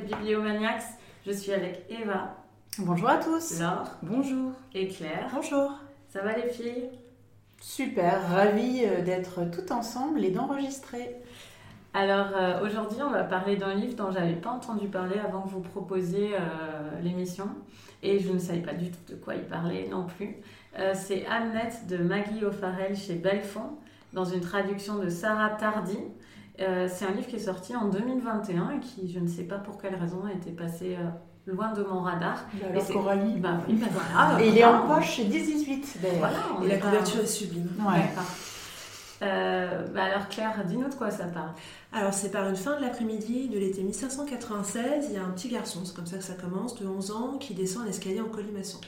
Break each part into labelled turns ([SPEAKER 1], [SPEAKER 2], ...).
[SPEAKER 1] Bibliomaniacs. Je suis avec Eva.
[SPEAKER 2] Bonjour à tous.
[SPEAKER 1] Laure.
[SPEAKER 2] Bonjour.
[SPEAKER 1] Et Claire.
[SPEAKER 2] Bonjour.
[SPEAKER 1] Ça va les filles?
[SPEAKER 2] Super, ravie euh, d'être tout ensemble et d'enregistrer.
[SPEAKER 1] Alors euh, aujourd'hui, on va parler d'un livre dont j'avais pas entendu parler avant que vous proposiez euh, l'émission et je ne savais pas du tout de quoi il parlait non plus. C'est Hamnet de Maggie O'Farrell chez Belfond dans une traduction de Sarah Tardy. C'est un livre qui est sorti en 2021 et qui, je ne sais pas pour quelle raison, a été passé loin de mon radar.
[SPEAKER 2] Bah alors Coralie.
[SPEAKER 1] Bah, oui, bah voilà,
[SPEAKER 2] et il est en poche chez 18 d'ailleurs.
[SPEAKER 3] et la couverture est sublime.
[SPEAKER 2] Ouais.
[SPEAKER 1] Euh, bah alors Claire, dis-nous de quoi ça parle.
[SPEAKER 3] Alors c'est par une fin de l'après-midi de l'été 1596, il y a un petit garçon, c'est comme ça que ça commence, de 11 ans, qui descend un escalier en colimaçon.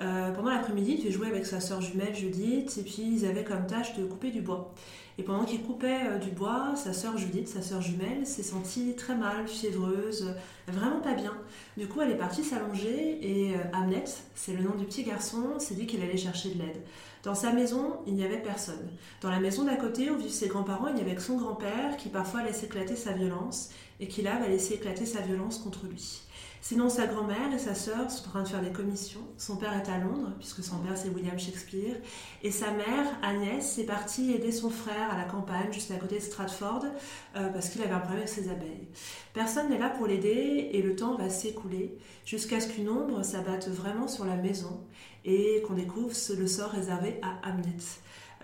[SPEAKER 3] Euh, pendant l'après-midi, il fait jouer avec sa sœur jumelle Judith, et puis ils avaient comme tâche de couper du bois. Et pendant qu'il coupait euh, du bois, sa sœur Judith, sa sœur jumelle, s'est sentie très mal, fiévreuse, vraiment pas bien. Du coup, elle est partie s'allonger et euh, c'est le nom du petit garçon, s'est dit qu'il allait chercher de l'aide. Dans sa maison, il n'y avait personne. Dans la maison d'à côté, où vivent ses grands-parents, il n'y avait que son grand-père qui parfois laisse éclater sa violence et qui là va laisser éclater sa violence contre lui. Sinon, sa grand-mère et sa sœur sont en train de faire des commissions. Son père est à Londres, puisque son père c'est William Shakespeare. Et sa mère, Agnès, est partie aider son frère à la campagne, juste à côté de Stratford, euh, parce qu'il avait un problème avec ses abeilles. Personne n'est là pour l'aider et le temps va s'écouler jusqu'à ce qu'une ombre s'abatte vraiment sur la maison et qu'on découvre le sort réservé à Hamnet.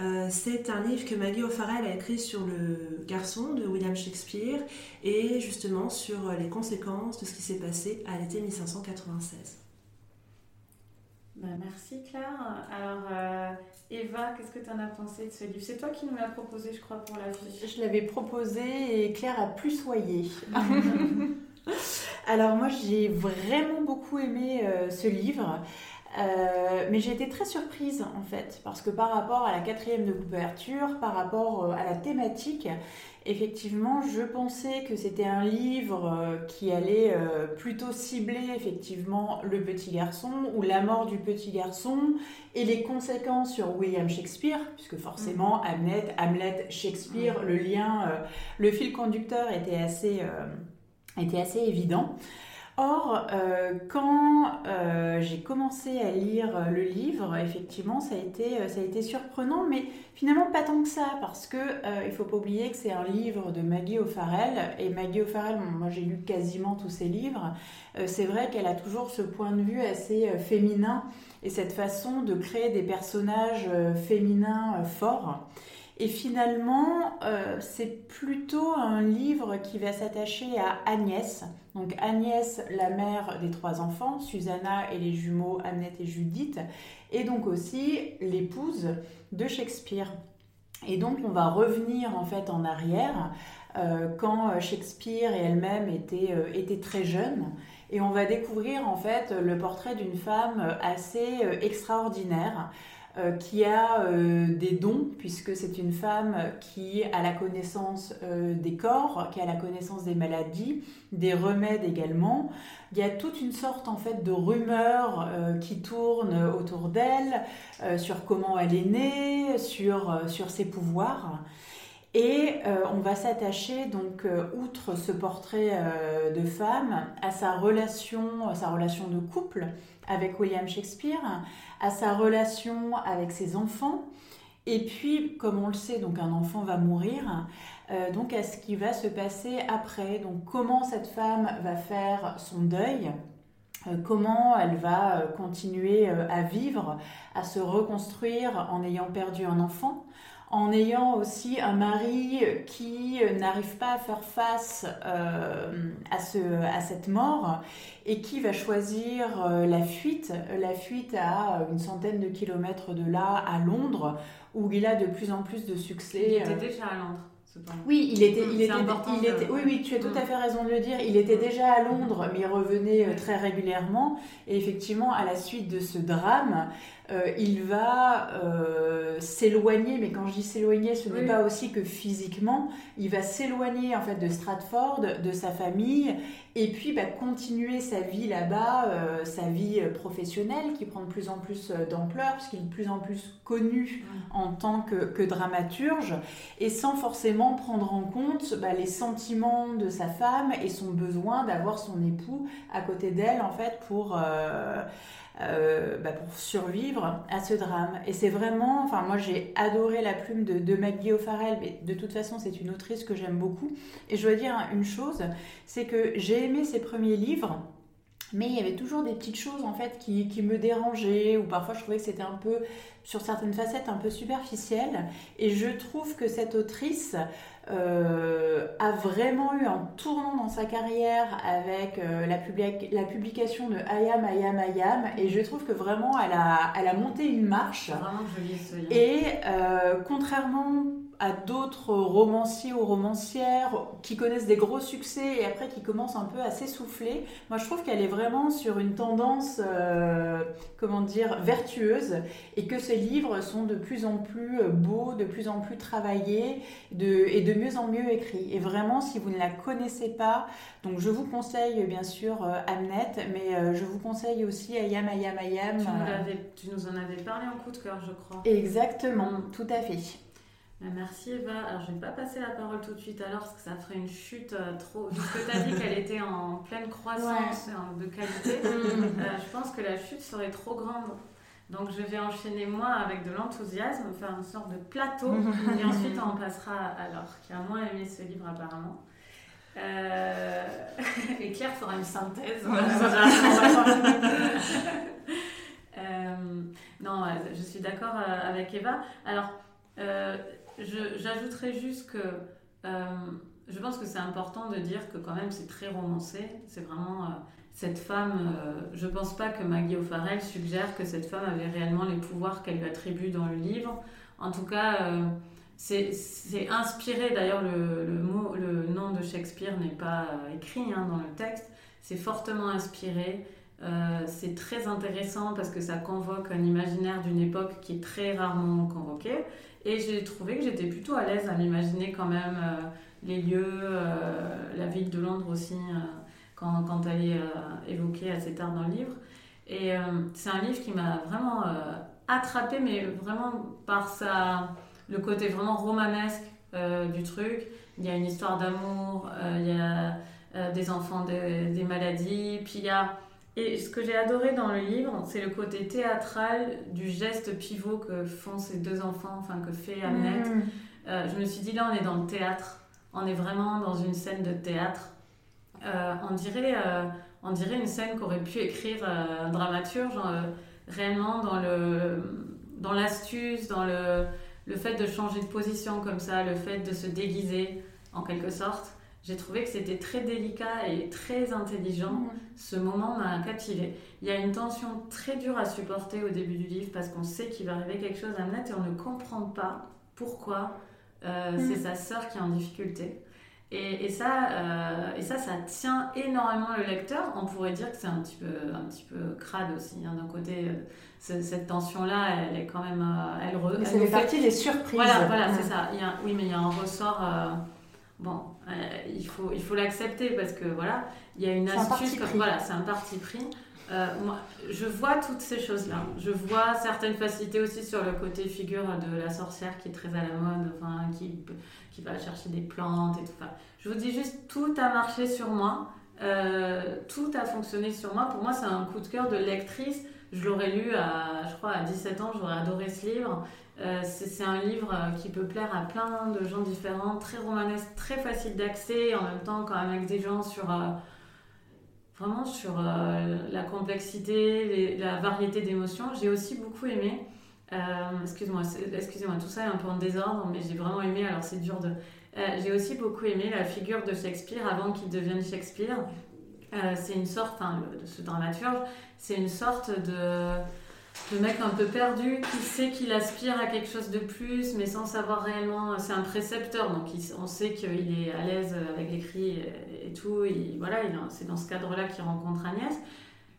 [SPEAKER 3] Euh, c'est un livre que Maggie O'Farrell a écrit sur le garçon de William Shakespeare et justement sur les conséquences de ce qui s'est passé à l'été 1596.
[SPEAKER 1] Bah, merci Claire. Alors euh, Eva, qu'est-ce que tu en as pensé de ce livre? C'est toi qui nous l'as proposé, je crois, pour la vie.
[SPEAKER 2] Je l'avais proposé et Claire a plus soyé. Alors moi j'ai vraiment beaucoup aimé euh, ce livre. Euh, mais j'ai été très surprise en fait, parce que par rapport à la quatrième de couverture, par rapport euh, à la thématique, effectivement, je pensais que c'était un livre euh, qui allait plutôt cibler effectivement le petit garçon ou la mort du petit garçon et les conséquences sur William Shakespeare, puisque forcément mm. Hamlet, Hamlet Shakespeare, le lien, le fil conducteur était assez, était assez évident. Or, euh, quand euh, j'ai commencé à lire euh, le livre, effectivement, ça a, été, ça a été surprenant, mais finalement pas tant que ça, parce que il faut pas oublier que c'est un livre de Maggie O'Farrell, et Maggie O'Farrell, moi j'ai lu quasiment tous ses livres, c'est vrai qu'elle a toujours ce point de vue assez féminin et cette façon de créer des personnages féminins forts. Et finalement, euh, c'est plutôt un livre qui va s'attacher à Agnès. Donc Agnès, la mère des trois enfants, Susanna et les jumeaux Annette et Judith, et donc aussi l'épouse de Shakespeare. Et donc on va revenir en fait en arrière euh, quand Shakespeare et elle-même étaient, euh, étaient très jeunes. Et on va découvrir en fait le portrait d'une femme assez extraordinaire. Euh, qui a euh, des dons, puisque c'est une femme qui a la connaissance euh, des corps, qui a la connaissance des maladies, des remèdes également. Il y a toute une sorte en fait de rumeurs qui tournent autour d'elle sur comment elle est née, sur, sur ses pouvoirs. Et on va s'attacher donc outre ce portrait de femme à sa relation, sa relation de couple avec William Shakespeare, à sa relation avec ses enfants. Et puis, comme on le sait, donc un enfant va mourir, euh, donc à ce qui va se passer après. Donc, comment cette femme va faire son deuil, euh, comment elle va euh, continuer à vivre, à se reconstruire en ayant perdu un enfant, en ayant aussi un mari qui n'arrive pas à faire face euh, à, ce, à cette mort et qui va choisir euh, la fuite, la fuite à une centaine de kilomètres de là, à Londres, où il a de plus en plus de succès.
[SPEAKER 1] Il était déjà à Londres.
[SPEAKER 2] Oui, il était, il était, il était, oui, oui, tu as tout à mm. fait raison de le dire. Il était déjà à Londres, mais il revenait euh, très régulièrement. Et effectivement, à la suite de ce drame, euh, il va euh, s'éloigner, mais quand je dis s'éloigner, ce n'est pas aussi que physiquement, il va s'éloigner en fait de Stratford, de sa famille, et puis bah, continuer sa vie là-bas, euh, sa vie professionnelle qui prend de plus en plus d'ampleur, puisqu'il est de plus en plus connu en tant que, que, dramaturge, et sans forcément forcément prendre en compte bah, les sentiments de sa femme et son besoin d'avoir son époux à côté d'elle en fait pour euh, euh, bah, pour survivre à ce drame. Et c'est vraiment, enfin moi j'ai adoré la plume de, de Maggie O'Farrell, mais de toute façon c'est une autrice que j'aime beaucoup. Et je dois dire une chose, c'est que j'ai aimé ses premiers livres. Mais il y avait toujours des petites choses en fait qui, qui me dérangeaient ou parfois je trouvais que c'était un peu sur certaines facettes un peu superficiel. Et je trouve que cette autrice euh, a vraiment eu un tournant dans sa carrière avec euh, la, la, publication de Ayam, Ayam, Ayam. Et je trouve que vraiment, elle a, elle a monté une marche.
[SPEAKER 1] Vraiment joli ce livre.
[SPEAKER 2] Et euh, contrairement à d'autres romanciers ou romancières qui connaissent des gros succès et après qui commencent un peu à s'essouffler. Moi, je trouve qu'elle est vraiment sur une tendance, euh, comment dire, vertueuse et que ses livres sont de plus en plus beaux, de plus en plus travaillés de, et de mieux en mieux écrits. Et vraiment, si vous ne la connaissez pas, donc je vous conseille bien sûr euh, Amnet, mais euh, je vous conseille aussi Ayam, Ayam, Ayam.
[SPEAKER 1] Tu nous, tu nous en avais parlé en coup de cœur, je crois.
[SPEAKER 2] Exactement, tout à fait.
[SPEAKER 1] Bah, merci Eva. Alors je ne vais pas passer la parole tout de suite alors parce que ça ferait une chute euh, trop. Tu as dit qu'elle était en pleine croissance de qualité, euh, je pense que la chute serait trop grande. Donc je vais enchaîner moi avec de l'enthousiasme, faire une sorte de plateau et ensuite on passera à Laure qui a moins aimé ce livre apparemment. Euh... et Claire fera une synthèse. Non, je suis d'accord avec Eva. Alors, J'ajouterais juste que euh, je pense que c'est important de dire que quand même c'est très romancé. C'est vraiment euh, cette femme. Euh, je pense pas que Maggie O'Farrell suggère que cette femme avait réellement les pouvoirs qu'elle lui attribue dans le livre. En tout cas, c'est inspiré. D'ailleurs, le nom de Shakespeare n'est pas écrit hein, dans le texte. C'est fortement inspiré. c'est très intéressant parce que ça convoque un imaginaire d'une époque qui est très rarement convoqué. Et j'ai trouvé que j'étais plutôt à l'aise à m'imaginer quand même euh, les lieux, euh, la ville de Londres aussi, euh, quand, elle est évoquée assez tard dans le livre. Et c'est un livre qui m'a vraiment attrapé, mais vraiment par sa, le côté vraiment romanesque du truc. Il y a une histoire d'amour, il y a des enfants, des maladies, puis il y a et ce que j'ai adoré dans le livre, c'est le côté théâtral du geste pivot que font ces deux enfants, enfin que fait Amnet. Mm. Euh, je me suis dit, là, on est dans le théâtre. On est vraiment dans une scène de théâtre. Euh, on, dirait, euh, on dirait une scène qu'aurait pu écrire un dramaturge, réellement dans le dans l'astuce, dans le, le fait de changer de position comme ça, le fait de se déguiser en quelque sorte j'ai trouvé que c'était très délicat et très intelligent. Mm. Ce moment m'a captivé. Il y a une tension très dure à supporter au début du livre parce qu'on sait qu'il va arriver quelque chose à Annette et on ne comprend pas pourquoi euh, mm. c'est sa sœur qui est en difficulté. Et, et ça, euh, et ça, ça tient énormément le lecteur. On pourrait dire que c'est un petit peu, un petit peu crade aussi. Hein. D'un côté, euh, cette tension-là, elle est quand même, elle,
[SPEAKER 2] re, ça fait partie des surprises.
[SPEAKER 1] Voilà, voilà, c'est ça. Il y a, oui, mais il y a un ressort bon, il faut il faut l'accepter parce que voilà, il y a une astuce, voilà, c'est un parti pris. Euh, moi, je vois toutes ces choses-là. Je vois certaines facilités aussi sur le côté figure de la sorcière qui est très à la mode, enfin, qui, qui va chercher des plantes et tout. Enfin, je vous dis juste, tout a marché sur moi. Euh, tout a fonctionné sur moi. Pour moi, c'est un coup de cœur de lectrice. Je l'aurais lu à, je crois, à 17 ans, j'aurais adoré ce livre. Euh, c'est un livre euh, qui peut plaire à plein de gens différents, très romanesque, très facile d'accès, en même temps quand même avec des gens sur euh, vraiment sur la complexité, la variété d'émotions. J'ai aussi beaucoup aimé. excusez-moi, excusez-moi, tout ça est un peu en désordre, mais j'ai vraiment aimé. Alors c'est dur de. j'ai aussi beaucoup aimé la figure de Shakespeare avant qu'il devienne Shakespeare. c'est une sorte, de ce dramaturge, c'est une sorte de le mec un peu perdu qui sait qu'il aspire à quelque chose de plus, mais sans savoir réellement. C'est un précepteur, donc on sait qu'il est à l'aise avec l'écrit et, tout. Et voilà, c'est dans ce cadre-là qu'il rencontre Agnès.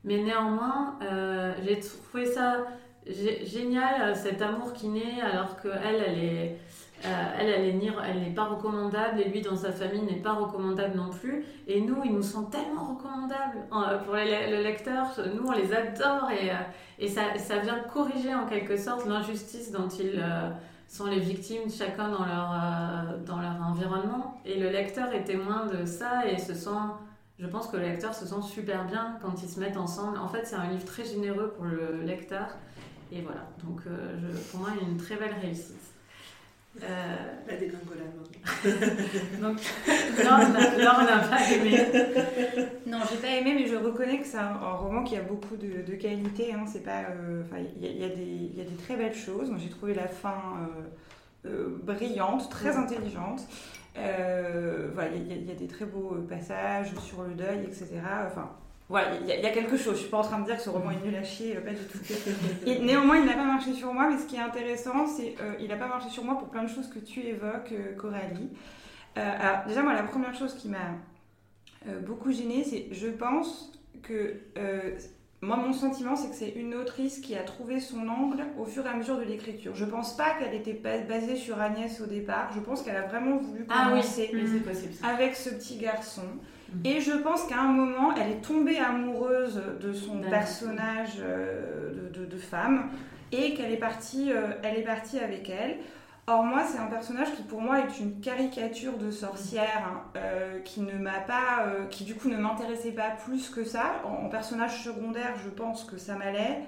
[SPEAKER 1] Mais néanmoins, euh, j'ai trouvé ça génial, cet amour qui naît, alors qu'elle, elle est euh, elle, elle n'est pas recommandable et lui, dans sa famille, n'est pas recommandable non plus. Et nous, ils nous sont tellement recommandables euh, pour le lecteur. Nous, on les adore et, euh, ça, vient corriger en quelque sorte l'injustice dont ils sont les victimes chacun dans leur, euh, dans leur environnement. Et le lecteur est témoin de ça et se sent, je pense que le lecteur se sent super bien quand ils se mettent ensemble. En fait, c'est un livre très généreux pour le lecteur. Et voilà, donc euh, je, pour moi, il y a une très belle réussite.
[SPEAKER 3] Euh... La dégringolade.
[SPEAKER 1] donc, Laure n'a pas aimé.
[SPEAKER 4] Non, j'ai pas aimé, mais je reconnais que c'est un, roman qui a beaucoup de, de qualité. Hein. C'est pas, euh, il y, y, a des très belles choses. J'ai trouvé la fin euh, euh, brillante, très intelligente. voilà, il y, a des très beaux passages sur le deuil, etc. Enfin, voilà, il y, a quelque chose. Je suis pas en train de dire que ce roman est nul à chier, pas du tout. Et néanmoins, il n'a pas marché sur moi, mais ce qui est intéressant, c'est qu'il n'a pas marché sur moi pour plein de choses que tu évoques, Coralie. alors, déjà, moi, la première chose qui m'a euh, beaucoup gênée, c'est je pense que euh, moi mon sentiment c'est que c'est une autrice qui a trouvé son angle au fur et à mesure de l'écriture. Je pense pas qu'elle était basée sur Agnès au départ. Je pense qu'elle a vraiment voulu
[SPEAKER 1] ah
[SPEAKER 4] commencer avec ce petit garçon. Et je pense qu'à un moment, elle est tombée amoureuse de son personnage euh, de, de, femme et qu'elle est partie, elle est partie avec elle. Or moi, c'est un personnage qui pour moi est une caricature de sorcière, hein, euh, qui ne m'a pas, euh, qui du coup ne m'intéressait pas plus que ça. En, personnage secondaire, je pense que ça m'allait,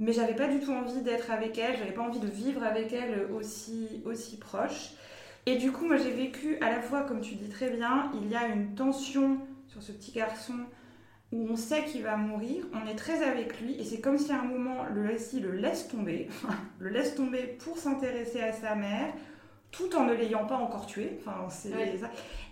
[SPEAKER 4] mais j'avais pas du tout envie d'être avec elle, j'avais pas envie de vivre avec elle aussi aussi proche. Et du coup, moi j'ai vécu à la fois, comme tu dis très bien, il y a une tension sur ce petit garçon où on sait qu'il va mourir, on est très avec lui, et c'est comme si à un moment le récit le laisse tomber, le laisse tomber pour s'intéresser à sa mère, tout en ne l'ayant pas encore tué. Enfin,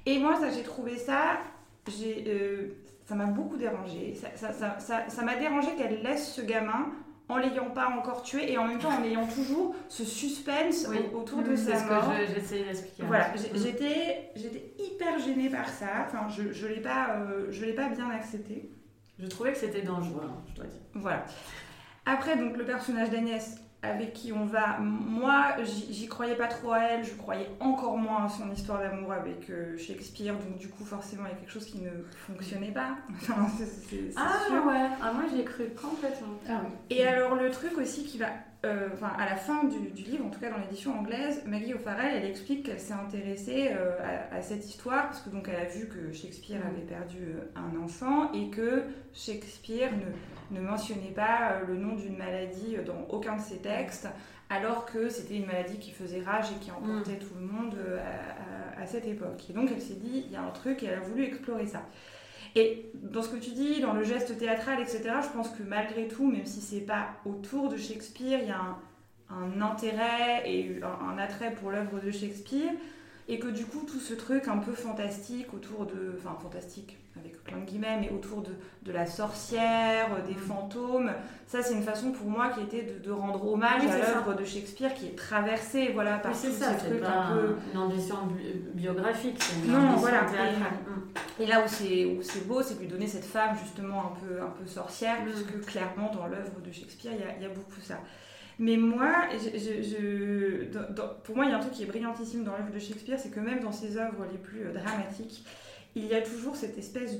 [SPEAKER 4] Et moi, ça, j'ai trouvé ça, j'ai, euh, ça m'a beaucoup dérangé. Ça, ça, ça, ça m'a dérangé qu'elle laisse ce gamin en l'ayant pas encore tué et en même temps en ayant toujours ce suspense autour de sa mort.
[SPEAKER 1] C'est ce que j'essayais d'expliquer.
[SPEAKER 4] Voilà, j'étais, j'étais hyper gênée par ça. Enfin, je, je l'ai pas, euh, je l'ai pas bien accepté.
[SPEAKER 1] Je trouvais que c'était dangereux, hein, je dois dire.
[SPEAKER 4] Voilà. Après, donc le personnage d'Agnès, avec qui on va. Moi, j'y croyais pas trop à elle, je croyais encore moins à son histoire d'amour avec euh, Shakespeare, donc du coup, forcément, il y a quelque chose qui ne fonctionnait pas.
[SPEAKER 1] ah ouais, ah, moi j'ai cru complètement. Ah
[SPEAKER 4] Et alors, le truc aussi qui va. Euh, enfin, à la fin du, livre, en tout cas dans l'édition anglaise, Maggie O'Farrell, elle explique qu'elle s'est intéressée euh, à, cette histoire parce que donc elle a vu que Shakespeare mm. avait perdu un enfant et que Shakespeare ne ne mentionnait pas euh, le nom d'une maladie euh, dans aucun de ses textes, alors que c'était une maladie qui faisait rage et qui emportait mm. tout le monde euh, à, cette époque. Et donc elle s'est dit, il y a un truc, et elle a voulu explorer ça. Et dans ce que tu dis, dans le geste théâtral, etc., je pense que malgré tout, même si c'est pas autour de Shakespeare, il y a un, intérêt et un, un attrait pour l'œuvre de Shakespeare, et que du coup, tout ce truc un peu fantastique autour de. Enfin, fantastique, avec plein de guillemets, mais autour de, de la sorcière, des mm. fantômes. Ça, c'est une façon pour moi qui était de, de rendre hommage à l'œuvre de Shakespeare qui est traversée voilà, par
[SPEAKER 1] tous ça, ces trucs un peu. Une ambition biographique, c'est une
[SPEAKER 4] non, voilà. Et, là où c'est beau, c'est de lui donner cette femme justement un peu, un peu sorcière, mm. puisque clairement dans l'œuvre de Shakespeare, il y a, il y a beaucoup ça. Mais moi, je, pour moi, il y a un truc qui est brillantissime dans l'œuvre de Shakespeare, c'est que même dans ses œuvres les plus euh, dramatiques, il y a toujours cette espèce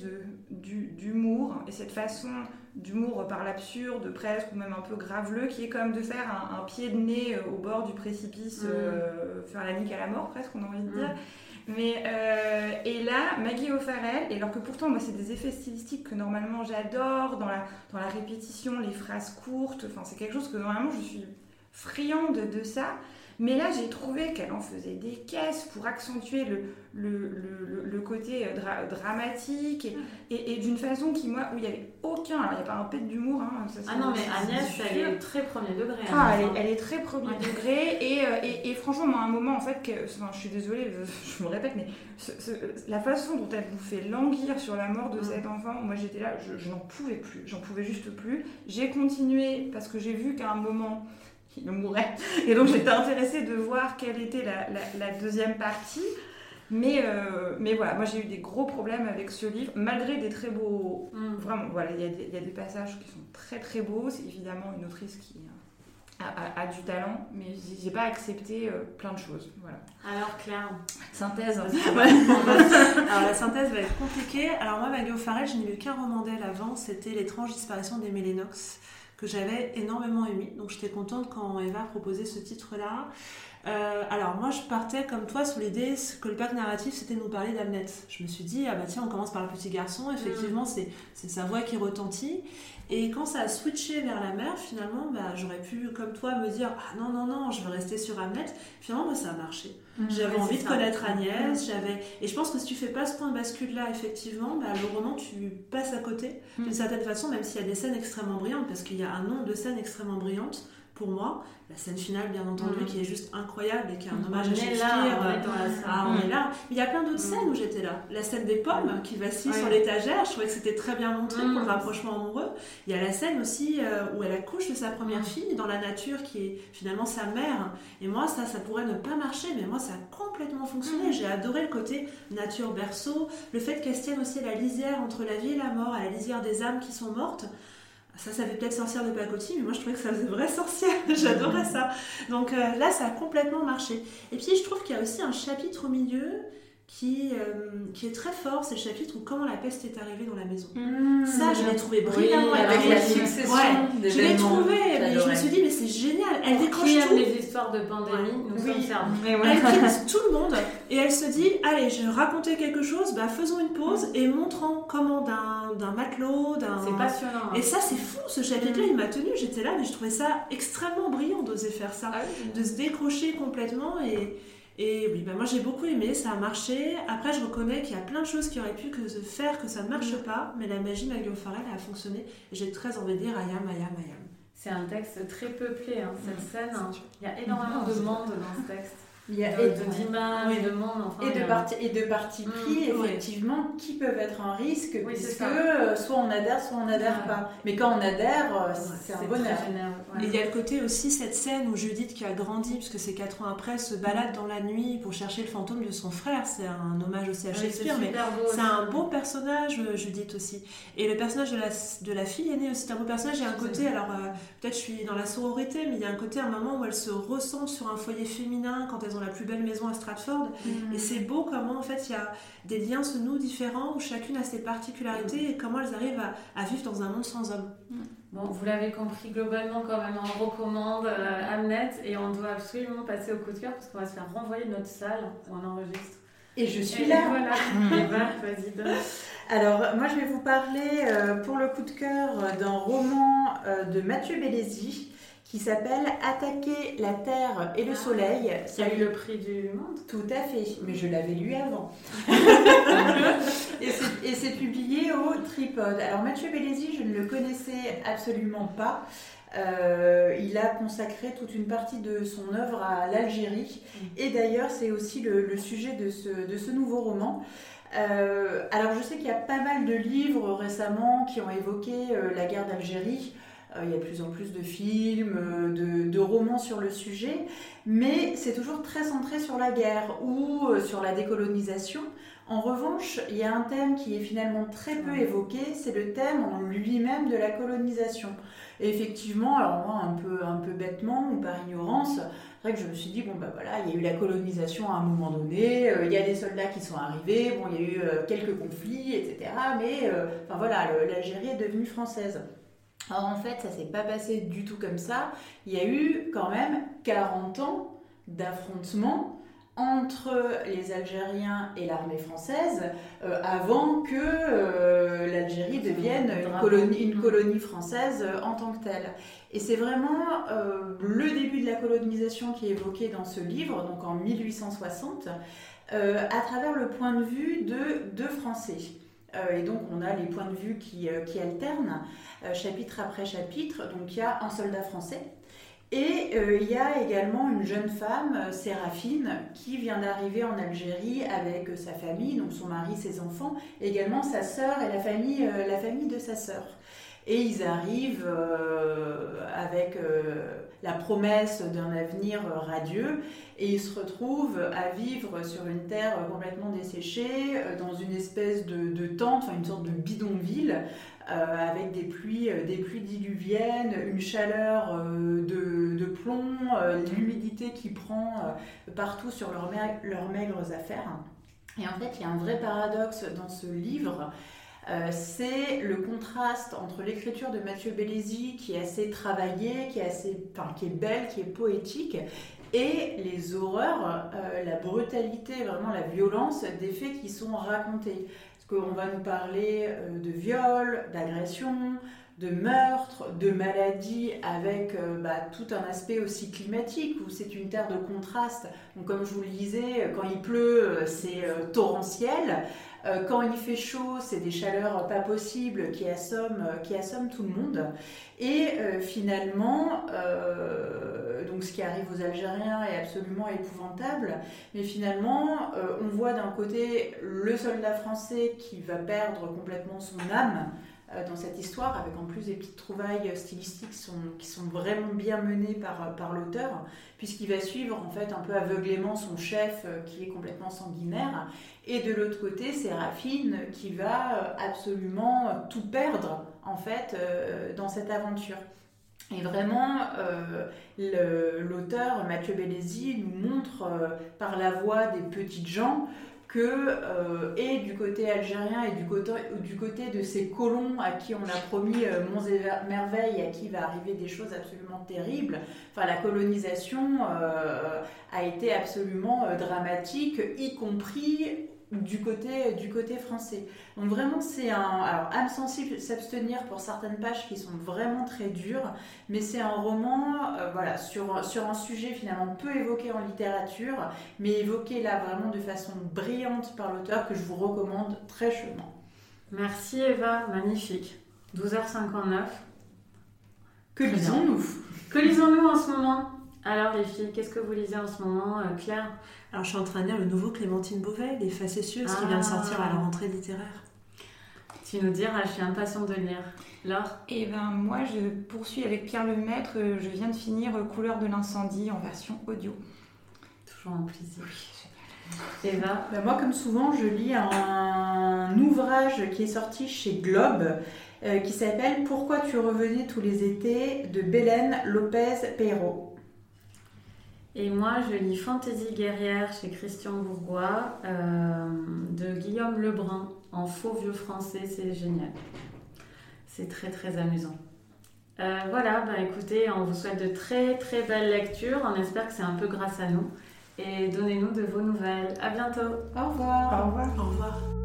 [SPEAKER 4] d'humour et cette façon d'humour par l'absurde, presque, ou même un peu graveleux, qui est comme de faire un, pied de nez euh, au bord du précipice, mm. euh, faire la nique à la mort, presque, on a envie de mm. dire. Mais, euh, et là, Maggie O'Farrell, et alors que pourtant, moi, c'est des effets stylistiques que normalement j'adore, dans la, dans la répétition, les phrases courtes, enfin, c'est quelque chose que normalement je suis friande de ça. Mais là, j'ai trouvé qu'elle en faisait des caisses pour accentuer le, le, le, côté euh, dramatique et, et, d'une façon qui, moi, où il n'y avait aucun. Alors, il n'y a pas un pet d'humour. Hein,
[SPEAKER 1] ah non, mais Agnès, elle est très premier degré.
[SPEAKER 4] Hein, ah, elle, est, elle, est, très premier degré. Euh, et, et, franchement, moi, à un moment, en fait, que, je suis désolée, je, me répète, mais la façon dont elle vous fait languir sur la mort de cet enfant, moi, j'étais là, je, je n'en pouvais plus. J'en pouvais juste plus. J'ai continué parce que j'ai vu qu'à un moment il me mourait. Et donc j'étais intéressée de voir quelle était la, la, deuxième partie. Mais, euh, mais voilà, moi j'ai eu des gros problèmes avec ce livre, malgré des très beaux. Mm. Vraiment, voilà, il y, y, a des passages qui sont très très beaux. C'est évidemment une autrice qui a, a, du talent, mais j'ai pas accepté euh, plein de choses. Voilà.
[SPEAKER 1] Alors Claire
[SPEAKER 4] Synthèse.
[SPEAKER 3] Alors la synthèse va être compliquée. Alors moi, Maggie O'Farrell, je n'ai lu qu'un roman d'elle avant, c'était L'étrange disparition d'Emily Lennox que j'avais énormément aimé. Donc j'étais contente quand Eva a proposé ce titre-là. Euh, alors moi je partais comme toi sur l'idée que le pack narratif c'était nous parler d'Amnet. Je me suis dit ah bah tiens on commence par le petit garçon, effectivement mm. c'est sa voix qui retentit et quand ça a switché vers la mère finalement bah, j'aurais pu comme toi me dire ah non non non je veux rester sur Amnet. Finalement bah, ça a marché. Mm. j'avais envie de connaître Agnès, j'avais et je pense que si tu fais pas ce point de bascule là effectivement bah, le roman tu passes à côté d'une mm. certaine façon même s'il y a des scènes extrêmement brillantes parce qu'il y a un nombre de scènes extrêmement brillantes pour moi. La scène finale, bien entendu, mm. qui est juste incroyable et qui est un hommage à Shakespeare. Là, ah, on est là. Mais il y a plein d'autres mm. scènes où j'étais là. La scène des pommes qui vacille sur l'étagère, je trouvais que c'était très bien montré pour le mm. rapprochement amoureux. Il y a la scène aussi euh, où elle accouche de sa première fille dans la nature, qui est finalement sa mère. Et moi, ça, ça pourrait ne pas marcher, mais moi, ça a complètement fonctionné. J'ai adoré le côté nature-berceau, le fait qu'elle tienne aussi la lisière entre la vie et la mort, à la lisière des âmes qui sont mortes. Ça, ça fait peut-être sorcière de pacotille, mais moi je trouvais que ça faisait vraie sorcière. J'adorais ça. Donc euh, là, ça a complètement marché. Et puis je trouve qu'il y a aussi un chapitre au milieu qui, euh, qui est très fort, c'est le chapitre où comment la peste est arrivée dans la maison.
[SPEAKER 2] Mmh.
[SPEAKER 3] ça, je l'ai trouvé brillamment
[SPEAKER 2] avec la succession
[SPEAKER 3] ouais, Je l'ai trouvé, mais je me suis dit, mais c'est génial. Elle décroche tout.
[SPEAKER 1] les histoires de pandémie, nous
[SPEAKER 3] oui. Elle quitte tout le monde et elle se dit, allez, je racontais quelque chose, bah, faisons une pause et montrant comment d'un matelot, d'un...
[SPEAKER 1] C'est passionnant. Hein.
[SPEAKER 3] Et ça, c'est fou, ce chapitre-là, il m'a tenu, j'étais là, mais je trouvais ça extrêmement brillant d'oser faire ça, ah de se décrocher complètement et... Et oui, bah moi j'ai beaucoup aimé, ça a marché. Après, je reconnais qu'il y a plein de choses qui auraient pu que se faire que ça ne marche mm. pas, mais la magie Maggie Farrell a fonctionné. J'ai très envie de dire Ayam, Ayam, Ayam.
[SPEAKER 1] C'est un texte très peuplé, hein, cette mm. scène. Il y a énormément de monde dans ce texte.
[SPEAKER 2] Il y a d'images, de, de monde, enfin, et, de parti, et de partis pris, mm, effectivement, qui peuvent être un risque, oui, puisque euh, soit on adhère, soit on n'adhère pas. Mais quand on adhère, euh, c'est un bonheur.
[SPEAKER 3] Et il y a le côté aussi, cette scène où Judith, qui a grandi, puisque c'est 4 ans après, se balade dans la nuit pour chercher le fantôme de son frère. C'est un hommage aussi à Shakespeare, mais c'est un beau personnage, euh, Judith aussi. Et le personnage de la, de la fille aînée aussi, c'est un beau personnage. Il y a un côté, alors peut-être je suis dans la sororité, mais il y a un côté, un moment où elle se ressent sur un foyer féminin quand elles ont la plus belle maison à Stratford. Mm. Et c'est beau comment en fait il y a des liens se nouent différents où chacune a ses particularités et comment elles arrivent à, vivre dans un monde sans hommes.
[SPEAKER 1] Mm. Bon, vous l'avez compris, globalement, quand même, on recommande euh, Amnet et on doit absolument passer au coup de cœur parce qu'on va se faire renvoyer de notre salle où on enregistre.
[SPEAKER 2] Et je suis là.
[SPEAKER 1] Voilà.
[SPEAKER 2] Vas-y, Alors, moi, je vais vous parler euh, pour le coup de cœur d'un roman euh, de Mathieu Bellesi qui s'appelle Attaquer la Terre et le ah. Soleil.
[SPEAKER 1] Ça a eu le prix du monde
[SPEAKER 2] Tout à fait, mais je l'avais lu avant. et c'est publié au Tripod. Alors Mathieu Bellesi, je ne le connaissais absolument pas. Euh, il a consacré toute une partie de son œuvre à l'Algérie. Mm. Et d'ailleurs, c'est aussi le, sujet de ce, de ce, nouveau roman. Euh, alors, je sais qu'il y a pas mal de livres récemment qui ont évoqué euh, la guerre d'Algérie. Euh, il y a de plus en plus de films, euh, de, romans sur le sujet, mais c'est toujours très centré sur la guerre ou euh, sur la décolonisation. En revanche, il y a un thème qui est finalement très peu évoqué, c'est le thème en lui-même de la colonisation. Et effectivement, alors moi, un peu, un peu bêtement ou par ignorance, c'est vrai que je me suis dit, bon, ben voilà, il y a eu la colonisation à un moment donné, il y a des soldats qui sont arrivés, bon, il y a eu quelques conflits, etc. Mais, enfin voilà, l'Algérie est devenue française. Alors en fait, ça s'est pas passé du tout comme ça. Il y a eu quand même 40 ans d'affrontements entre les Algériens et l'armée française euh, avant que euh, l'Algérie devienne une colonie, une colonie française euh, en tant que telle. Et c'est vraiment le début de la colonisation qui est évoqué dans ce livre, donc en 1860, à travers le point de vue de deux Français. Euh, et donc, on a les points de vue qui, euh, alternent euh, chapitre après chapitre. Donc, il y a un soldat français. Et il y a également une jeune femme, Séraphine, qui vient d'arriver en Algérie avec sa famille, donc son mari, ses enfants, également sa sœur et la famille, la famille de sa sœur. Et ils arrivent avec la promesse d'un avenir radieux et ils se retrouvent à vivre sur une terre complètement desséchée, euh, dans une espèce de, tente, enfin une sorte de bidonville, euh, avec des pluies, euh, des pluies diluviennes, une chaleur de, de, plomb, l'humidité qui prend partout sur leurs maigres affaires. Et en fait, il y a un vrai paradoxe dans ce livre euh, c'est le contraste entre l'écriture de Mathieu Bellesi, qui est assez travaillée, qui est, assez, qui est belle, qui est poétique, et les horreurs, euh, la brutalité, vraiment la violence des faits qui sont racontés. Parce qu'on va nous parler euh, de viol, d'agression, de meurtre, de maladie, avec bah, tout un aspect aussi climatique, où c'est une terre de contraste. Donc comme je vous le disais, quand il pleut, c'est torrentiel. Quand il fait chaud, c'est des chaleurs pas possibles qui assomment, qui assomment tout le monde. Et finalement, donc ce qui arrive aux Algériens est absolument épouvantable. Mais finalement, euh, on voit d'un côté le soldat français qui va perdre complètement son âme euh, dans cette histoire, avec en plus des petites trouvailles stylistiques qui sont, vraiment bien menées par, par l'auteur, puisqu'il va suivre en fait un peu aveuglément son chef euh, qui est complètement sanguinaire. Et de l'autre côté, c'est Raffine qui va absolument tout perdre en fait dans cette aventure. Et vraiment, euh, l'auteur Mathieu Bellesi nous montre euh, par la voix des petites gens que, euh, et du côté algérien et du côté, de ces colons à qui on a promis monts et merveilles, à qui va arriver des choses absolument terribles, la colonisation a été absolument dramatique, y compris du côté, du côté français. Donc vraiment, c'est un... Alors, âme sensible, s'abstenir pour certaines pages qui sont vraiment très dures, mais c'est un roman euh, voilà, sur, sur un sujet finalement peu évoqué en littérature, mais évoqué là vraiment de façon brillante par l'auteur que je vous recommande très chaudement.
[SPEAKER 1] Merci Eva, magnifique. 12h59.
[SPEAKER 2] Que lisons-nous?
[SPEAKER 1] Que lisons-nous en ce moment? Alors les filles, qu'est-ce que vous lisez en ce moment, euh, Claire?
[SPEAKER 3] Alors je suis en train de lire le nouveau Clémentine Beauvais, Les Facétieuses, qui vient de sortir à la ah. rentrée littéraire.
[SPEAKER 1] Tu nous diras, je suis impatiente de lire. Laure?
[SPEAKER 4] Eh ben moi je poursuis avec Pierre Lemaître, je viens de finir Couleur de l'incendie en version audio.
[SPEAKER 1] Toujours un plaisir. Eva?
[SPEAKER 2] Ben, Moi comme souvent je lis un ouvrage qui est sorti chez Globe euh, qui s'appelle Pourquoi tu revenais tous les étés de Bélène Lopez Peiro.
[SPEAKER 1] Et moi, je lis Fantaisie guerrière chez Christian Bourgois euh, de Guillaume Lebrun en faux vieux français. C'est génial. C'est très très amusant. Euh, voilà, bah écoutez, on vous souhaite de très très belles lectures. On espère que c'est un peu grâce à nous. Et donnez-nous de vos nouvelles. À bientôt.
[SPEAKER 2] Au revoir.
[SPEAKER 3] Au revoir. Au revoir.